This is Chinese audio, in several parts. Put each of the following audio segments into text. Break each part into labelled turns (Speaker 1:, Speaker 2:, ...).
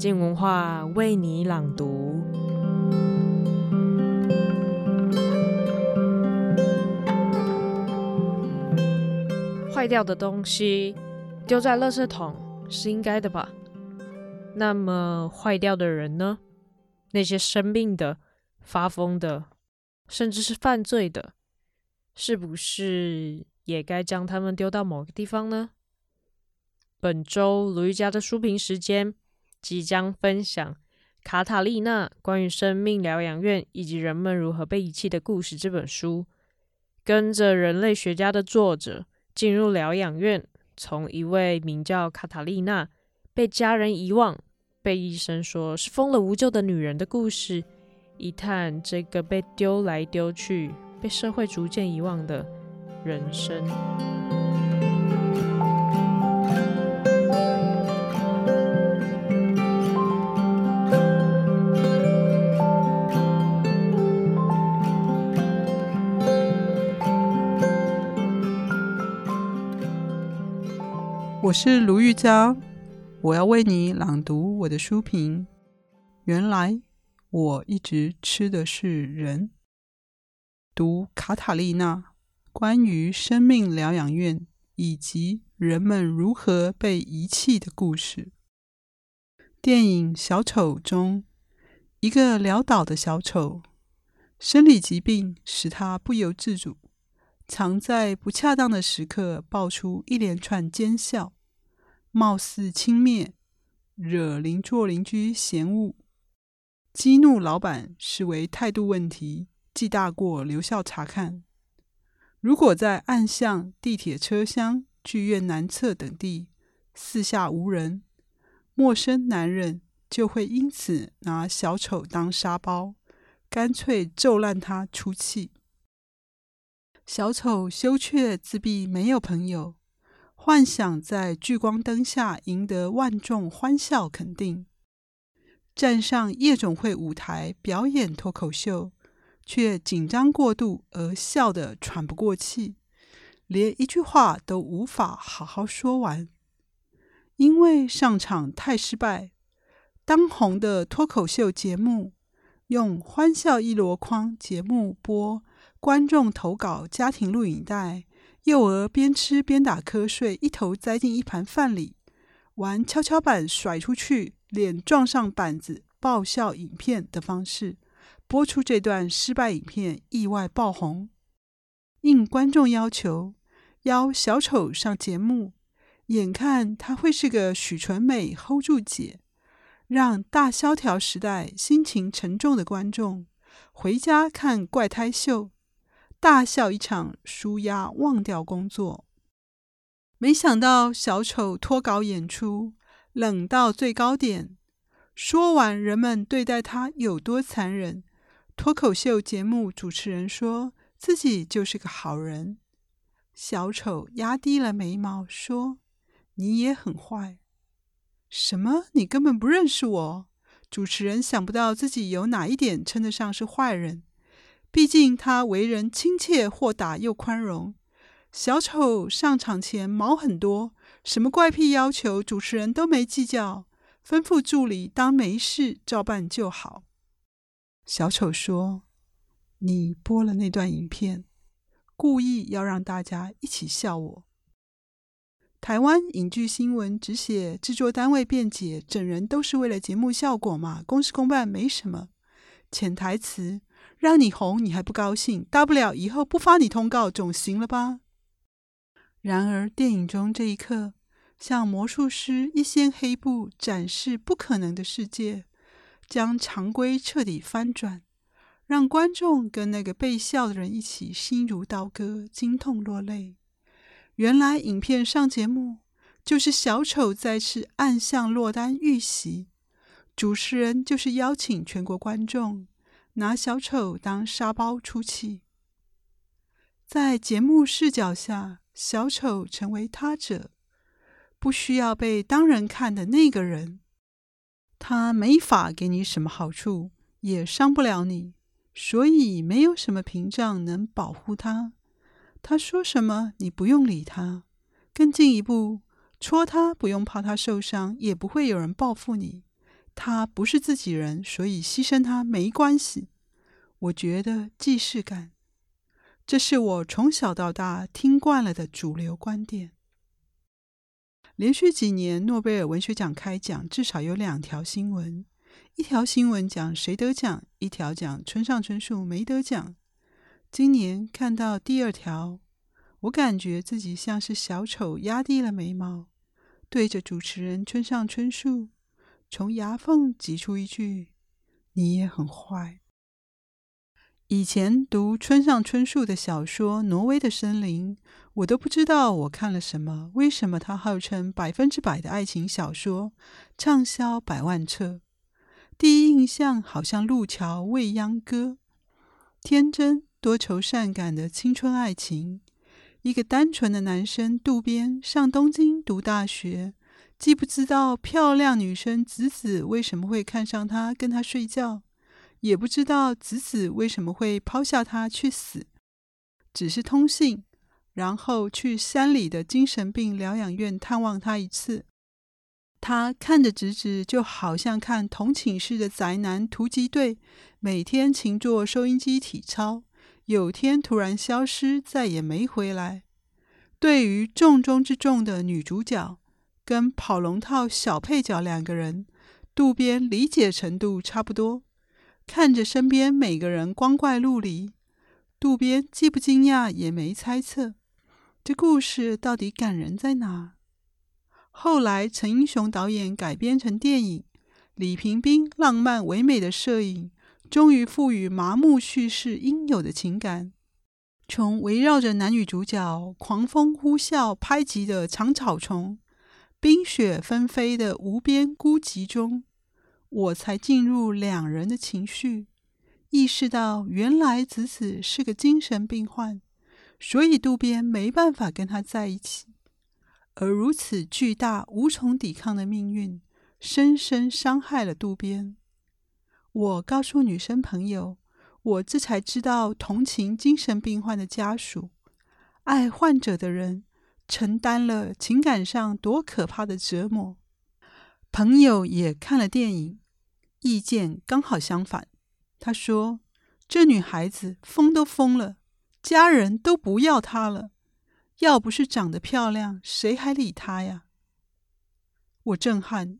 Speaker 1: 静文化为你朗读。坏掉的东西丢在垃圾桶是应该的吧？那么坏掉的人呢？那些生病的、发疯的，甚至是犯罪的，是不是也该将他们丢到某个地方呢？本周卢玉佳的书评时间。即将分享《卡塔利娜：关于生命疗养院以及人们如何被遗弃的故事》这本书，跟着人类学家的作者进入疗养院，从一位名叫卡塔利娜被家人遗忘、被医生说是疯了无救的女人的故事，一探这个被丢来丢去、被社会逐渐遗忘的人生。
Speaker 2: 我是卢玉佳，我要为你朗读我的书评。原来我一直吃的是人。读卡塔利娜，关于生命疗养院以及人们如何被遗弃的故事。电影《小丑》中，一个潦倒的小丑，生理疾病使他不由自主，常在不恰当的时刻爆出一连串奸笑。貌似轻蔑，惹邻座邻居嫌恶，激怒老板视为态度问题，记大过留校察看。如果在暗巷、地铁车厢、剧院南侧等地四下无人，陌生男人就会因此拿小丑当沙包，干脆揍烂他出气。小丑羞怯自闭，没有朋友。幻想在聚光灯下赢得万众欢笑肯定，站上夜总会舞台表演脱口秀，却紧张过度而笑得喘不过气，连一句话都无法好好说完，因为上场太失败。当红的脱口秀节目用“欢笑一箩筐”节目播观众投稿家庭录影带。幼儿边吃边打瞌睡，一头栽进一盘饭里，玩跷跷板甩出去，脸撞上板子，爆笑影片的方式播出这段失败影片，意外爆红。应观众要求，邀小丑上节目，眼看他会是个许纯美 hold 住姐，让大萧条时代心情沉重的观众回家看怪胎秀。大笑一场，舒压，忘掉工作。没想到小丑脱稿演出，冷到最高点。说完人们对待他有多残忍，脱口秀节目主持人说自己就是个好人。小丑压低了眉毛说：“你也很坏。”什么？你根本不认识我？主持人想不到自己有哪一点称得上是坏人。毕竟他为人亲切、豁达又宽容。小丑上场前毛很多，什么怪癖要求主持人都没计较，吩咐助理当没事照办就好。小丑说：“你播了那段影片，故意要让大家一起笑我。”台湾影剧新闻只写制作单位辩解，整人都是为了节目效果嘛，公事公办没什么。潜台词。让你红，你还不高兴？大不了以后不发你通告，总行了吧？然而，电影中这一刻，像魔术师一掀黑布，展示不可能的世界，将常规彻底翻转，让观众跟那个被笑的人一起心如刀割，惊痛落泪。原来，影片上节目就是小丑再次暗巷落单遇袭，主持人就是邀请全国观众。拿小丑当沙包出气，在节目视角下，小丑成为他者，不需要被当人看的那个人。他没法给你什么好处，也伤不了你，所以没有什么屏障能保护他。他说什么，你不用理他。更进一步，戳他不用怕他受伤，也不会有人报复你。他不是自己人，所以牺牲他没关系。我觉得既视感，这是我从小到大听惯了的主流观点。连续几年诺贝尔文学奖开奖，至少有两条新闻：一条新闻讲谁得奖，一条讲村上春树没得奖。今年看到第二条，我感觉自己像是小丑压低了眉毛，对着主持人村上春树，从牙缝挤出一句：“你也很坏。”以前读村上春树的小说《挪威的森林》，我都不知道我看了什么。为什么他号称百分之百的爱情小说，畅销百万册？第一印象好像《路桥未央歌》，天真多愁善感的青春爱情。一个单纯的男生渡边上东京读大学，既不知道漂亮女生子子为什么会看上他，跟他睡觉。也不知道子子为什么会抛下他去死，只是通信，然后去山里的精神病疗养院探望他一次。他看着子子，就好像看同寝室的宅男突击队，每天勤做收音机体操，有天突然消失，再也没回来。对于重中之重的女主角，跟跑龙套小配角两个人，渡边理解程度差不多。看着身边每个人光怪陆离，渡边既不惊讶，也没猜测，这故事到底感人在哪？后来陈英雄导演改编成电影，李平冰浪漫唯美的摄影，终于赋予麻木叙事应有的情感。从围绕着男女主角狂风呼啸拍击的长草丛，冰雪纷飞的无边孤寂中。我才进入两人的情绪，意识到原来子子是个精神病患，所以渡边没办法跟他在一起。而如此巨大无从抵抗的命运，深深伤害了渡边。我告诉女生朋友，我这才知道同情精神病患的家属，爱患者的人承担了情感上多可怕的折磨。朋友也看了电影。意见刚好相反，他说：“这女孩子疯都疯了，家人都不要她了。要不是长得漂亮，谁还理她呀？”我震撼，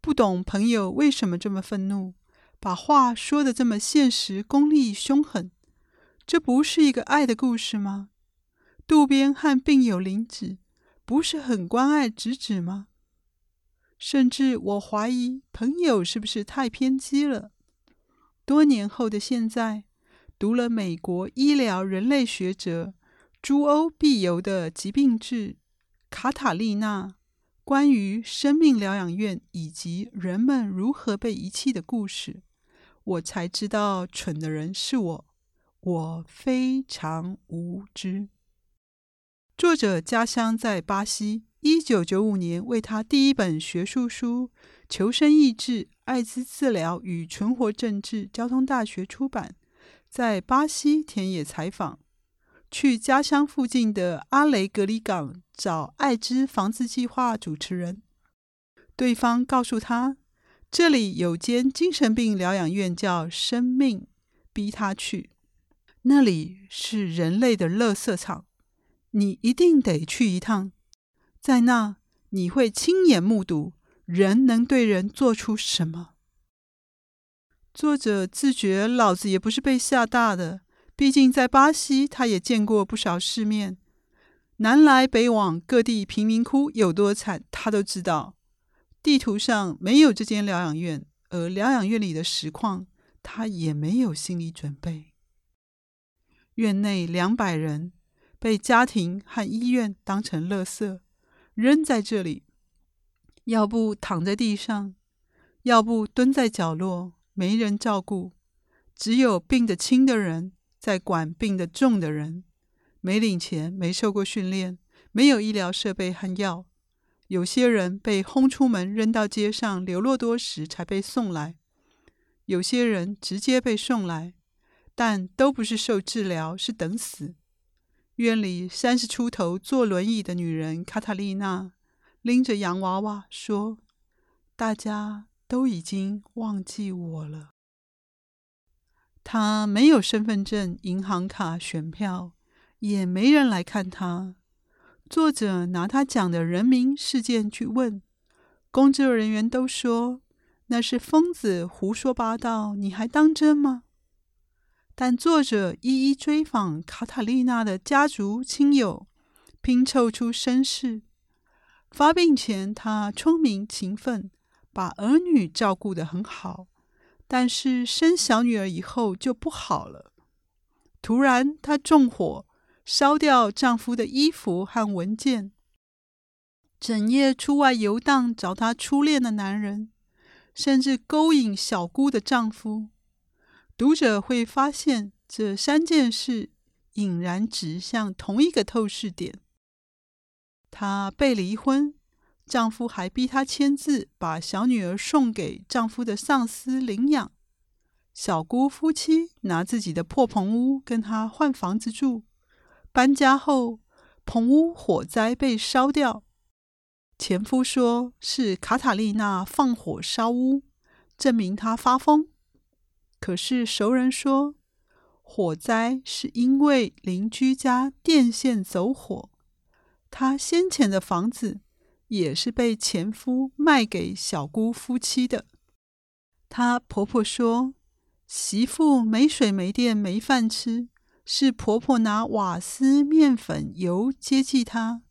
Speaker 2: 不懂朋友为什么这么愤怒，把话说的这么现实、功利、凶狠。这不是一个爱的故事吗？渡边和病友玲子不是很关爱直子吗？甚至我怀疑朋友是不是太偏激了。多年后的现在，读了美国医疗人类学者朱欧必游的《疾病志》，卡塔利娜关于生命疗养院以及人们如何被遗弃的故事，我才知道蠢的人是我，我非常无知。作者家乡在巴西。一九九五年，为他第一本学术书《求生意志、艾滋治疗与存活政治》，交通大学出版。在巴西田野采访，去家乡附近的阿雷格里港找艾滋防治计划主持人。对方告诉他，这里有间精神病疗养院叫“生命”，逼他去。那里是人类的垃圾场，你一定得去一趟。在那，你会亲眼目睹人能对人做出什么。作者自觉老子也不是被吓大的，毕竟在巴西，他也见过不少世面，南来北往，各地贫民窟有多惨，他都知道。地图上没有这间疗养院，而疗养院里的实况，他也没有心理准备。院内两百人，被家庭和医院当成垃圾。扔在这里，要不躺在地上，要不蹲在角落，没人照顾，只有病得轻的人在管病得重的人，没领钱，没受过训练，没有医疗设备和药，有些人被轰出门，扔到街上，流落多时才被送来，有些人直接被送来，但都不是受治疗，是等死。院里三十出头坐轮椅的女人卡塔丽娜拎着洋娃娃说：“大家都已经忘记我了。他没有身份证、银行卡、选票，也没人来看他。作者拿他讲的人名事件去问，工作人员都说那是疯子胡说八道，你还当真吗？但作者一一追访卡塔丽娜的家族亲友，拼凑出身世。发病前，他聪明勤奋，把儿女照顾得很好。但是生小女儿以后就不好了。突然，她纵火烧掉丈夫的衣服和文件，整夜出外游荡找她初恋的男人，甚至勾引小姑的丈夫。读者会发现，这三件事隐然指向同一个透视点。她被离婚，丈夫还逼她签字，把小女儿送给丈夫的上司领养。小姑夫妻拿自己的破棚屋跟她换房子住。搬家后，棚屋火灾被烧掉。前夫说是卡塔丽娜放火烧屋，证明她发疯。可是熟人说，火灾是因为邻居家电线走火。她先前的房子也是被前夫卖给小姑夫妻的。她婆婆说，媳妇没水没电没饭吃，是婆婆拿瓦斯、面粉、油接济她，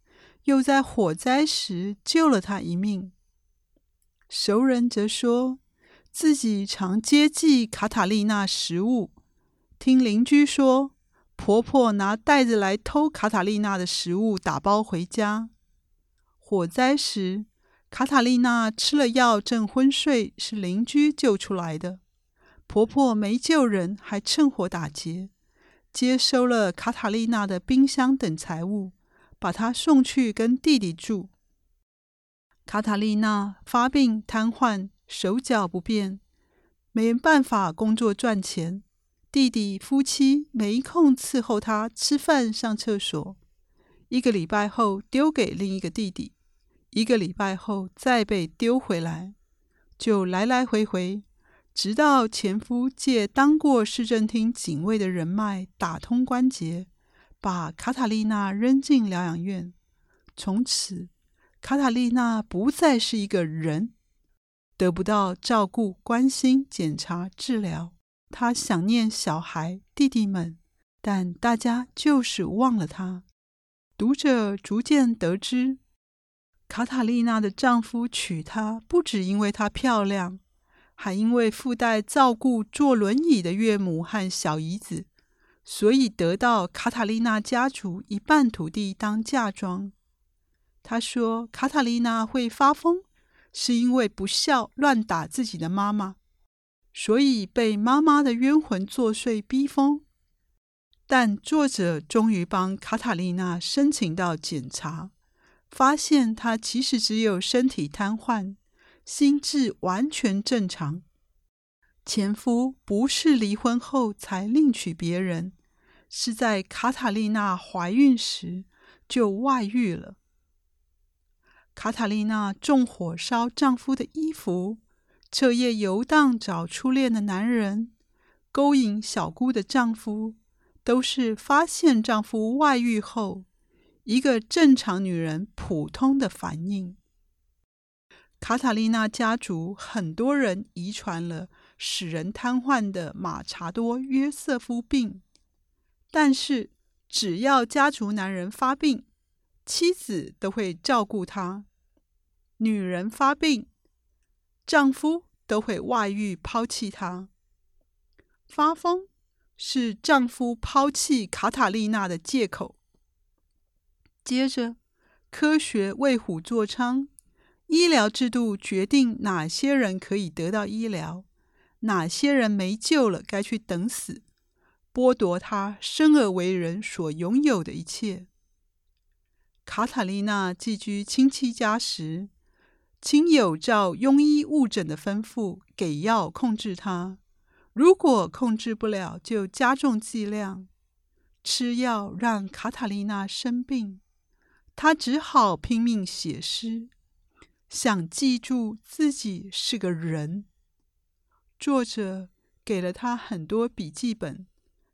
Speaker 2: 又在火灾时救了她一命。熟人则说自己常接济卡塔丽娜食物，听邻居说。婆婆拿袋子来偷卡塔丽娜的食物，打包回家。火灾时，卡塔丽娜吃了药，正昏睡，是邻居救出来的。婆婆没救人，还趁火打劫，接收了卡塔丽娜的冰箱等财物，把她送去跟弟弟住。卡塔丽娜发病瘫痪，手脚不便，没办法工作赚钱。弟弟夫妻没空伺候他吃饭、上厕所。一个礼拜后丢给另一个弟弟，一个礼拜后再被丢回来，就来来回回，直到前夫借当过市政厅警卫的人脉打通关节，把卡塔丽娜扔进疗养院。从此，卡塔丽娜不再是一个人，得不到照顾、关心、检查、治疗。她想念小孩、弟弟们，但大家就是忘了她。读者逐渐得知，卡塔丽娜的丈夫娶她不只因为她漂亮，还因为附带照顾坐轮椅的岳母和小姨子，所以得到卡塔丽娜家族一半土地当嫁妆。他说，卡塔丽娜会发疯，是因为不孝乱打自己的妈妈。所以被妈妈的冤魂作祟逼疯，但作者终于帮卡塔丽娜申请到检查，发现她其实只有身体瘫痪，心智完全正常。前夫不是离婚后才另娶别人，是在卡塔丽娜怀孕时就外遇了。卡塔丽娜纵火烧丈夫的衣服。彻夜游荡找初恋的男人，勾引小姑的丈夫，都是发现丈夫外遇后，一个正常女人普通的反应。卡塔丽娜家族很多人遗传了使人瘫痪的马查多约瑟夫病，但是只要家族男人发病，妻子都会照顾他；女人发病，丈夫都会外遇抛弃她。发疯是丈夫抛弃卡塔丽娜的借口。接着，科学为虎作伥，医疗制度决定哪些人可以得到医疗，哪些人没救了，该去等死，剥夺他生而为人所拥有的一切。卡塔丽娜寄居亲戚家时，亲友照庸医误诊的吩咐给药控制他，如果控制不了，就加重剂量。吃药让卡塔丽娜生病，她只好拼命写诗，想记住自己是个人。作者给了他很多笔记本，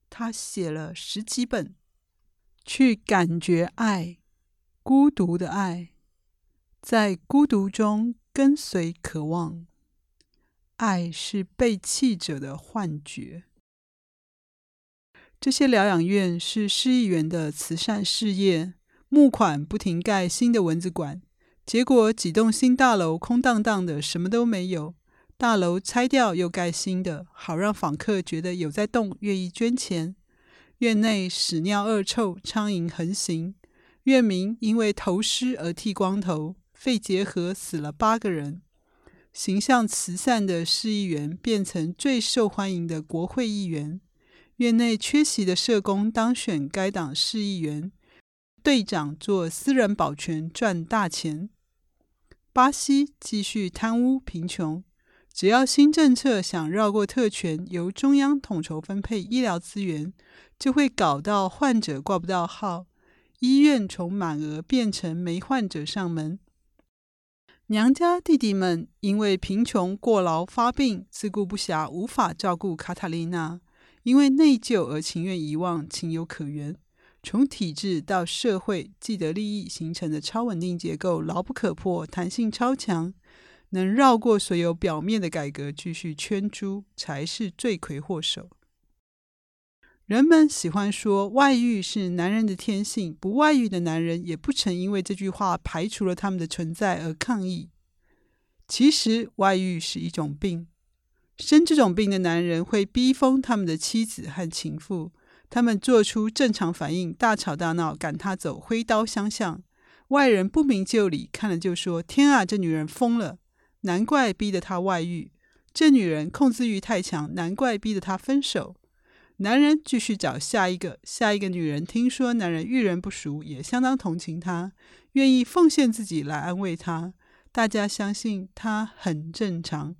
Speaker 2: 他写了十几本，去感觉爱，孤独的爱，在孤独中跟随渴望。爱是被弃者的幻觉。这些疗养院是市议员的慈善事业，募款不停盖新的蚊子馆，结果几栋新大楼空荡荡的，什么都没有。大楼拆掉又盖新的，好让访客觉得有在动，愿意捐钱。院内屎尿恶臭，苍蝇横行。院民因为头湿而剃光头，肺结核死了八个人。形象慈善的市议员变成最受欢迎的国会议员，院内缺席的社工当选该党市议员，队长做私人保全赚大钱。巴西继续贪污贫穷，只要新政策想绕过特权，由中央统筹分配医疗资源，就会搞到患者挂不到号，医院从满额变成没患者上门。娘家弟弟们因为贫穷过劳发病，自顾不暇，无法照顾卡塔丽娜。因为内疚而情愿遗忘，情有可原。从体制到社会，既得利益形成的超稳定结构，牢不可破，弹性超强，能绕过所有表面的改革，继续圈猪，才是罪魁祸首。人们喜欢说外遇是男人的天性，不外遇的男人也不曾因为这句话排除了他们的存在而抗议。其实外遇是一种病，生这种病的男人会逼疯他们的妻子和情妇，他们做出正常反应，大吵大闹，赶他走，挥刀相向。外人不明就里，看了就说：“天啊，这女人疯了，难怪逼得她外遇。这女人控制欲太强，难怪逼得她分手。”男人继续找下一个，下一个女人听说男人遇人不淑，也相当同情他，愿意奉献自己来安慰他。大家相信他很正常。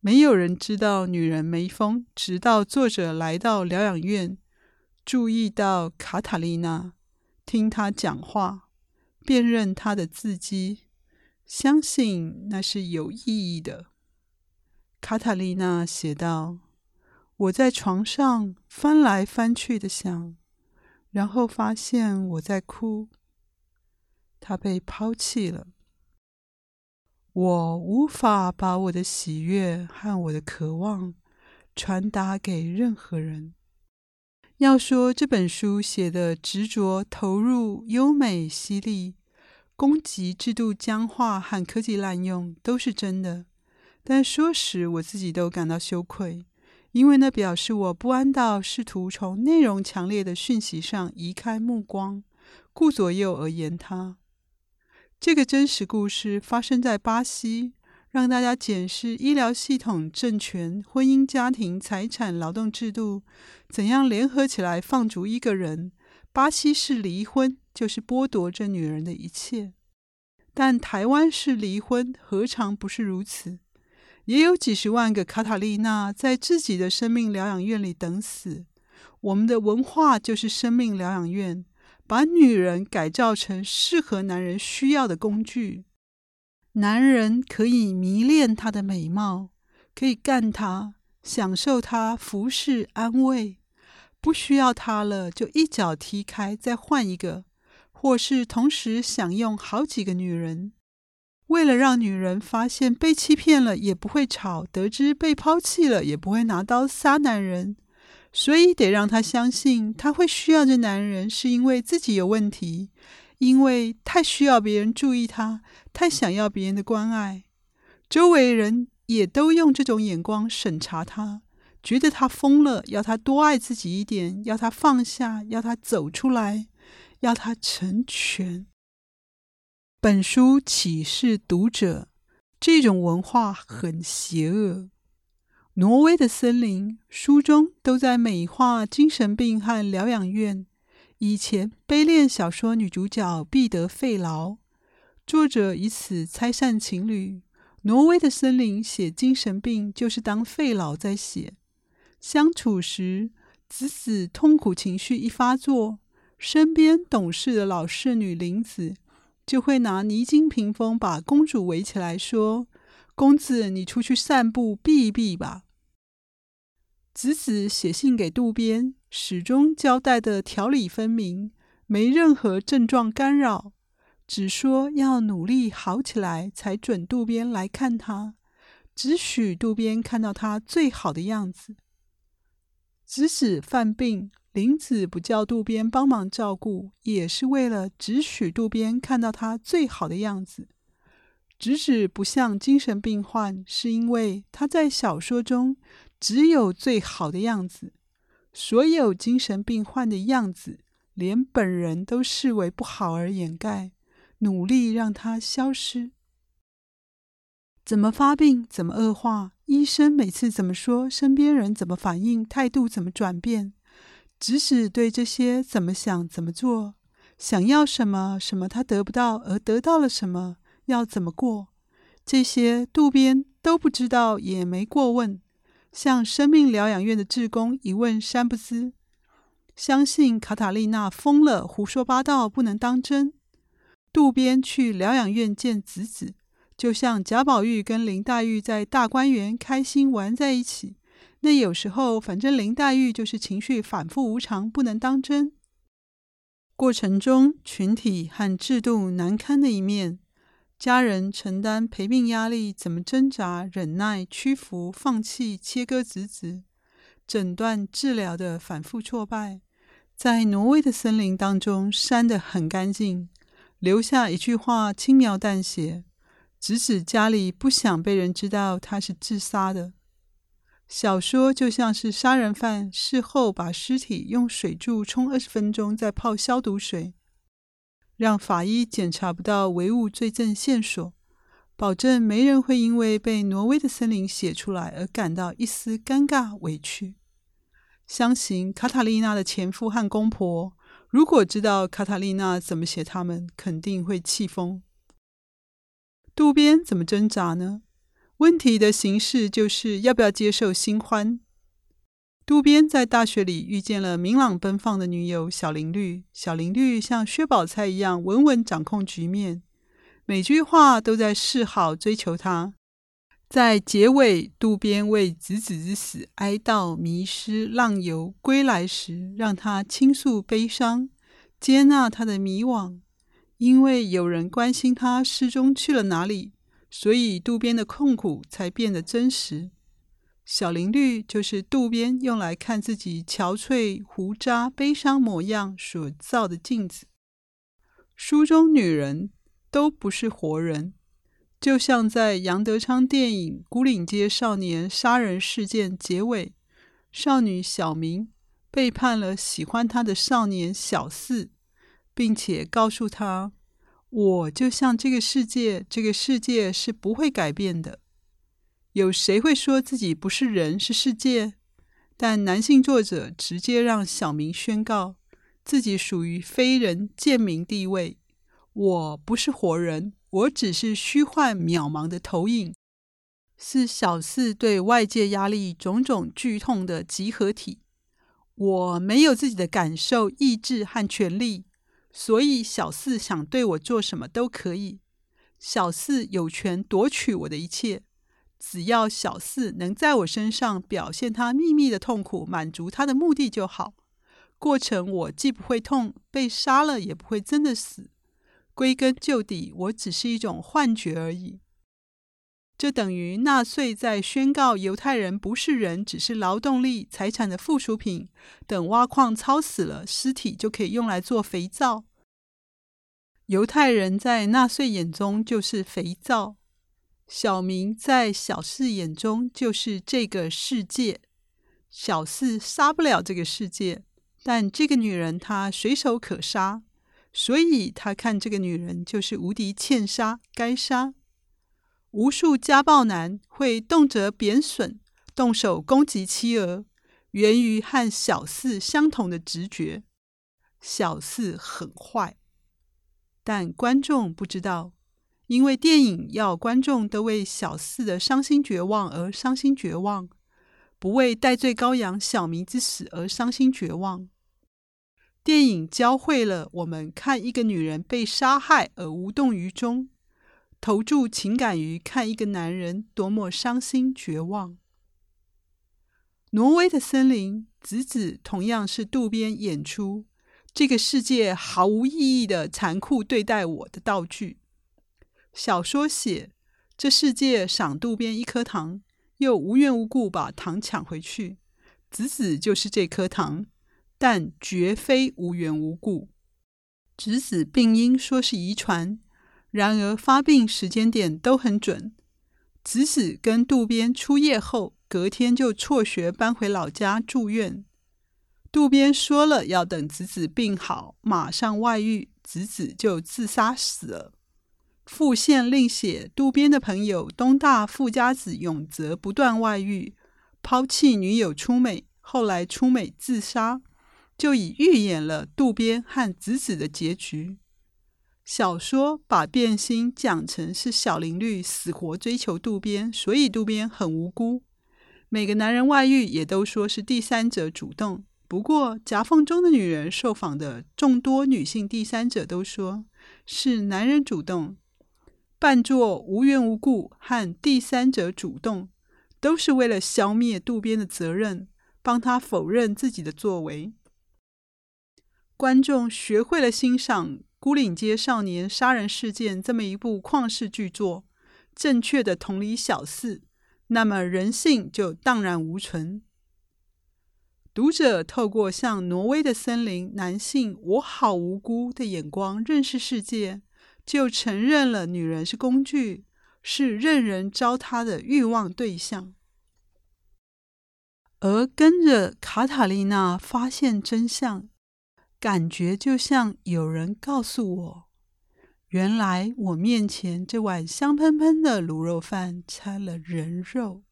Speaker 2: 没有人知道女人没疯，直到作者来到疗养院，注意到卡塔丽娜，听她讲话，辨认她的字迹，相信那是有意义的。卡塔丽娜写道。我在床上翻来翻去的想，然后发现我在哭。他被抛弃了。我无法把我的喜悦和我的渴望传达给任何人。要说这本书写的执着、投入、优美、犀利，攻击制度僵化和科技滥用都是真的，但说实，我自己都感到羞愧。因为那表示我不安到试图从内容强烈的讯息上移开目光，顾左右而言他。这个真实故事发生在巴西，让大家检视医疗系统、政权、婚姻家庭、财产、劳动制度怎样联合起来放逐一个人。巴西式离婚就是剥夺这女人的一切，但台湾式离婚何尝不是如此？也有几十万个卡塔丽娜在自己的生命疗养院里等死。我们的文化就是生命疗养院，把女人改造成适合男人需要的工具。男人可以迷恋她的美貌，可以干她，享受她服侍安慰。不需要她了，就一脚踢开，再换一个，或是同时享用好几个女人。为了让女人发现被欺骗了也不会吵，得知被抛弃了也不会拿刀杀男人，所以得让她相信她会需要这男人，是因为自己有问题，因为太需要别人注意她，太想要别人的关爱。周围人也都用这种眼光审查她，觉得她疯了，要她多爱自己一点，要她放下，要她走出来，要她成全。本书启示读者，这种文化很邪恶。挪威的森林，书中都在美化精神病和疗养院。以前悲恋小说女主角必得肺痨，作者以此拆散情侣。挪威的森林写精神病，就是当肺痨在写。相处时，子子痛苦情绪一发作，身边懂事的老侍女玲子。就会拿泥金屏风把公主围起来，说：“公子，你出去散步避一避吧。”子子写信给渡边，始终交代的条理分明，没任何症状干扰，只说要努力好起来，才准渡边来看他，只许渡边看到他最好的样子。直子犯病，林子不叫渡边帮忙照顾，也是为了只许渡边看到他最好的样子。直子不像精神病患，是因为他在小说中。只有最好的样子，所有精神病患的样子，连本人都视为不好而掩盖，努力让他消失。怎么发病，怎么恶化，医生每次怎么说，身边人怎么反应，态度怎么转变，直指对这些怎么想，怎么做，想要什么，什么他得不到，而得到了什么，要怎么过，这些渡边都不知道，也没过问。向生命疗养院的志工一问三不知，相信卡塔丽娜疯了，胡说八道，不能当真。渡边去疗养院见子子，就像贾宝玉跟林黛玉在大观园开心玩在一起。那有时候，反正林黛玉就是情绪反复无常，不能当真。过程中，群体和制度难堪的一面。家人承担陪病压力，怎么挣扎、忍耐、屈服、放弃、切割子子，诊断治疗的反复挫败，在挪威的森林当中删得很干净，留下一句话轻描淡写：直指家里不想被人知道他是自杀的。小说就像是杀人犯事后把尸体用水柱冲二十分钟，再泡消毒水。让法医检查不到唯物罪证线索，保证没人会因为被挪威的森林写出来而感到一丝尴尬委屈。相信卡塔丽娜的前夫和公婆，如果知道卡塔丽娜怎么写他们，肯定会气疯。渡边怎么挣扎呢？问题的形式就是要不要接受新欢。渡边在大学里遇见了明朗奔放的女友小林绿，小林绿像薛宝钗一样稳稳掌控局面，每句话都在示好追求他。在结尾，渡边为子子之死哀悼、迷失、浪游归来时，让他倾诉悲伤，接纳他的迷惘，因为有人关心她失踪去了哪里，所以渡边的痛苦才变得真实。小林绿就是渡边用来看自己憔悴、胡渣、悲伤模样所造的镜子。书中女人都不是活人，就像在杨德昌电影《牯岭街少年杀人事件》结尾，少女小明背叛了喜欢她的少年小四，并且告诉他：“我就像这个世界，这个世界是不会改变的。”有谁会说自己不是人，是世界？但男性作者直接让小明宣告自己属于非人贱民地位。我不是活人，我只是虚幻渺茫的投影，是小四对外界压力种种剧痛的集合体。我没有自己的感受、意志和权利，所以小四想对我做什么都可以。小四有权夺取我的一切。只要小四能在我身上表现他秘密的痛苦，满足他的目的就好。过程我既不会痛，被杀了也不会真的死。归根究底，我只是一种幻觉而已。这等于纳粹在宣告犹太人不是人，只是劳动力、财产的附属品。等挖矿操死了，尸体就可以用来做肥皂。犹太人在纳粹眼中就是肥皂。小明在小四眼中就是这个世界，小四杀不了这个世界，但这个女人她随手可杀，所以他看这个女人就是无敌欠杀，该杀。无数家暴男会动辄贬损，动手攻击妻儿，源于和小四相同的直觉。小四很坏，但观众不知道。因为电影要观众都为小四的伤心绝望而伤心绝望，不为代罪羔羊小明之死而伤心绝望。电影教会了我们看一个女人被杀害而无动于衷，投注情感于看一个男人多么伤心绝望。挪威的森林，子子同样是渡边演出这个世界毫无意义的残酷对待我的道具。小说写这世界赏渡边一颗糖，又无缘无故把糖抢回去，子子就是这颗糖。但绝非无缘无故。直子病因说是遗传，然而发病时间点都很准。子子跟渡边出夜后，隔天就辍学搬回老家住院。渡边说了要等子子病好，马上外遇，子子就自杀死了。副线另写渡边的朋友东大富家子永泽不断外遇，抛弃女友出美，后来出美自杀。就已预演了渡边和子子的结局。小说把变心讲成是小林绿死活追求渡边，所以渡边很无辜。每个男人外遇也都说是第三者主动，不过夹缝中的女人受访的众多女性第三者都说是男人主动。扮作无缘无故和第三者主动，都是为了消灭渡边的责任，帮他否认自己的作为。观众学会了欣赏《孤岭街少年杀人事件》这么一部旷世巨作，正确的同理小四，那么人性就荡然无存。读者透过像挪威的森林男性“我好无辜”的眼光认识世界，就承认了女人是工具，是任人糟蹋的欲望对象。而跟着卡塔丽娜发现真相。感觉就像有人告诉我，原来我面前这碗香喷喷的卤肉饭掺了人肉。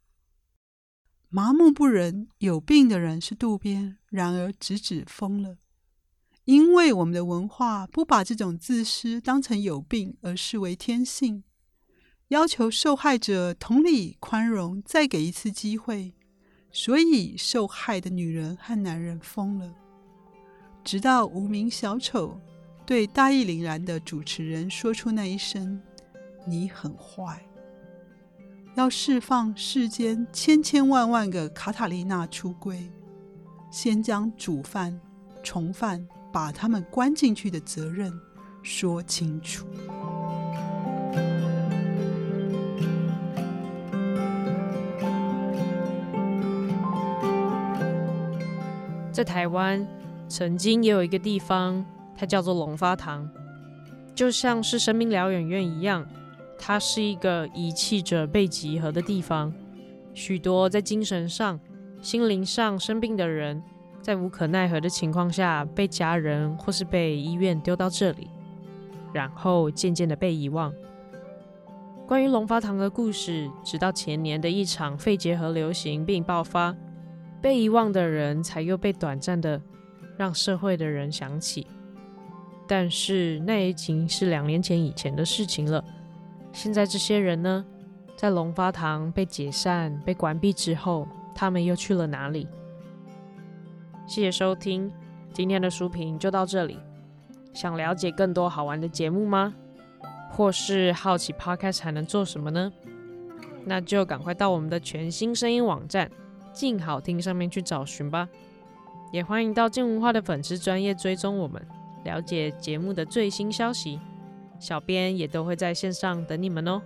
Speaker 2: 麻木不仁、有病的人是渡边，然而直子疯了，因为我们的文化不把这种自私当成有病，而视为天性，要求受害者同理宽容，再给一次机会，所以受害的女人和男人疯了。直到无名小丑对大义凛然的主持人说出那一声“你很坏”，要释放世间千千万万个卡塔丽娜出柜，先将主犯、从犯把他们关进去的责任说清楚。
Speaker 1: 在台湾。曾经也有一个地方，它叫做龙发堂，就像是生命疗养院一样，它是一个遗弃者被集合的地方。许多在精神上、心灵上生病的人，在无可奈何的情况下，被家人或是被医院丢到这里，然后渐渐的被遗忘。关于龙发堂的故事，直到前年的一场肺结核流行病爆发，被遗忘的人才又被短暂的。让社会的人想起，但是那已经是两年前以前的事情了。现在这些人呢，在龙发堂被解散、被关闭之后，他们又去了哪里？谢谢收听，今天的书评就到这里。想了解更多好玩的节目吗？或是好奇 Podcast 还能做什么呢？那就赶快到我们的全新声音网站“静好听”上面去找寻吧。也欢迎到静文化的粉丝专业追踪我们，了解节目的最新消息。小编也都会在线上等你们哦。